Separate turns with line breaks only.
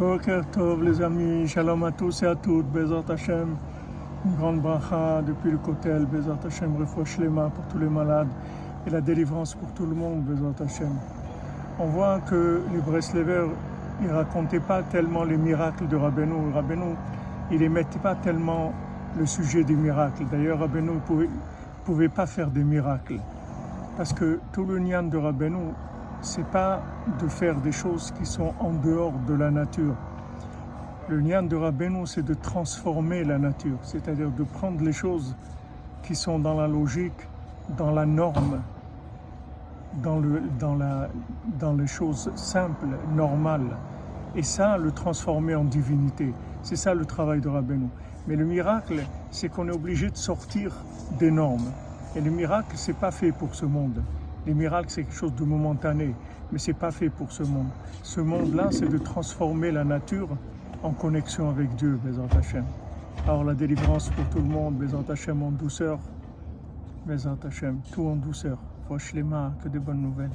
Boker Tov les amis, shalom à tous et à toutes, Bezat Hashem, une grande bracha depuis le Kotel, Bezat Hashem, refouach lema pour tous les malades et la délivrance pour tout le monde, Bezat Hashem. On voit que les Breslevers, ils ne racontaient pas tellement les miracles de Rabbeinu. Rabbeinu, il n'émettait pas tellement le sujet des miracles. D'ailleurs, Rabbeinu ne pouvait, pouvait pas faire des miracles. Parce que tout le nian de Rabbeinu, c'est pas de faire des choses qui sont en dehors de la nature. Le nian de Rabbeinu, c'est de transformer la nature, c'est-à-dire de prendre les choses qui sont dans la logique, dans la norme, dans, le, dans, la, dans les choses simples, normales, et ça, le transformer en divinité. C'est ça le travail de Rabbeinu. Mais le miracle, c'est qu'on est obligé de sortir des normes. Et le miracle, c'est pas fait pour ce monde. Les miracles, c'est quelque chose de momentané, mais c'est pas fait pour ce monde. Ce monde-là, c'est de transformer la nature en connexion avec Dieu, Bézant Hachem. Alors la délivrance pour tout le monde, Bézant Hachem en douceur, Bézant Hachem, tout en douceur. Proche les mains, que des bonnes nouvelles.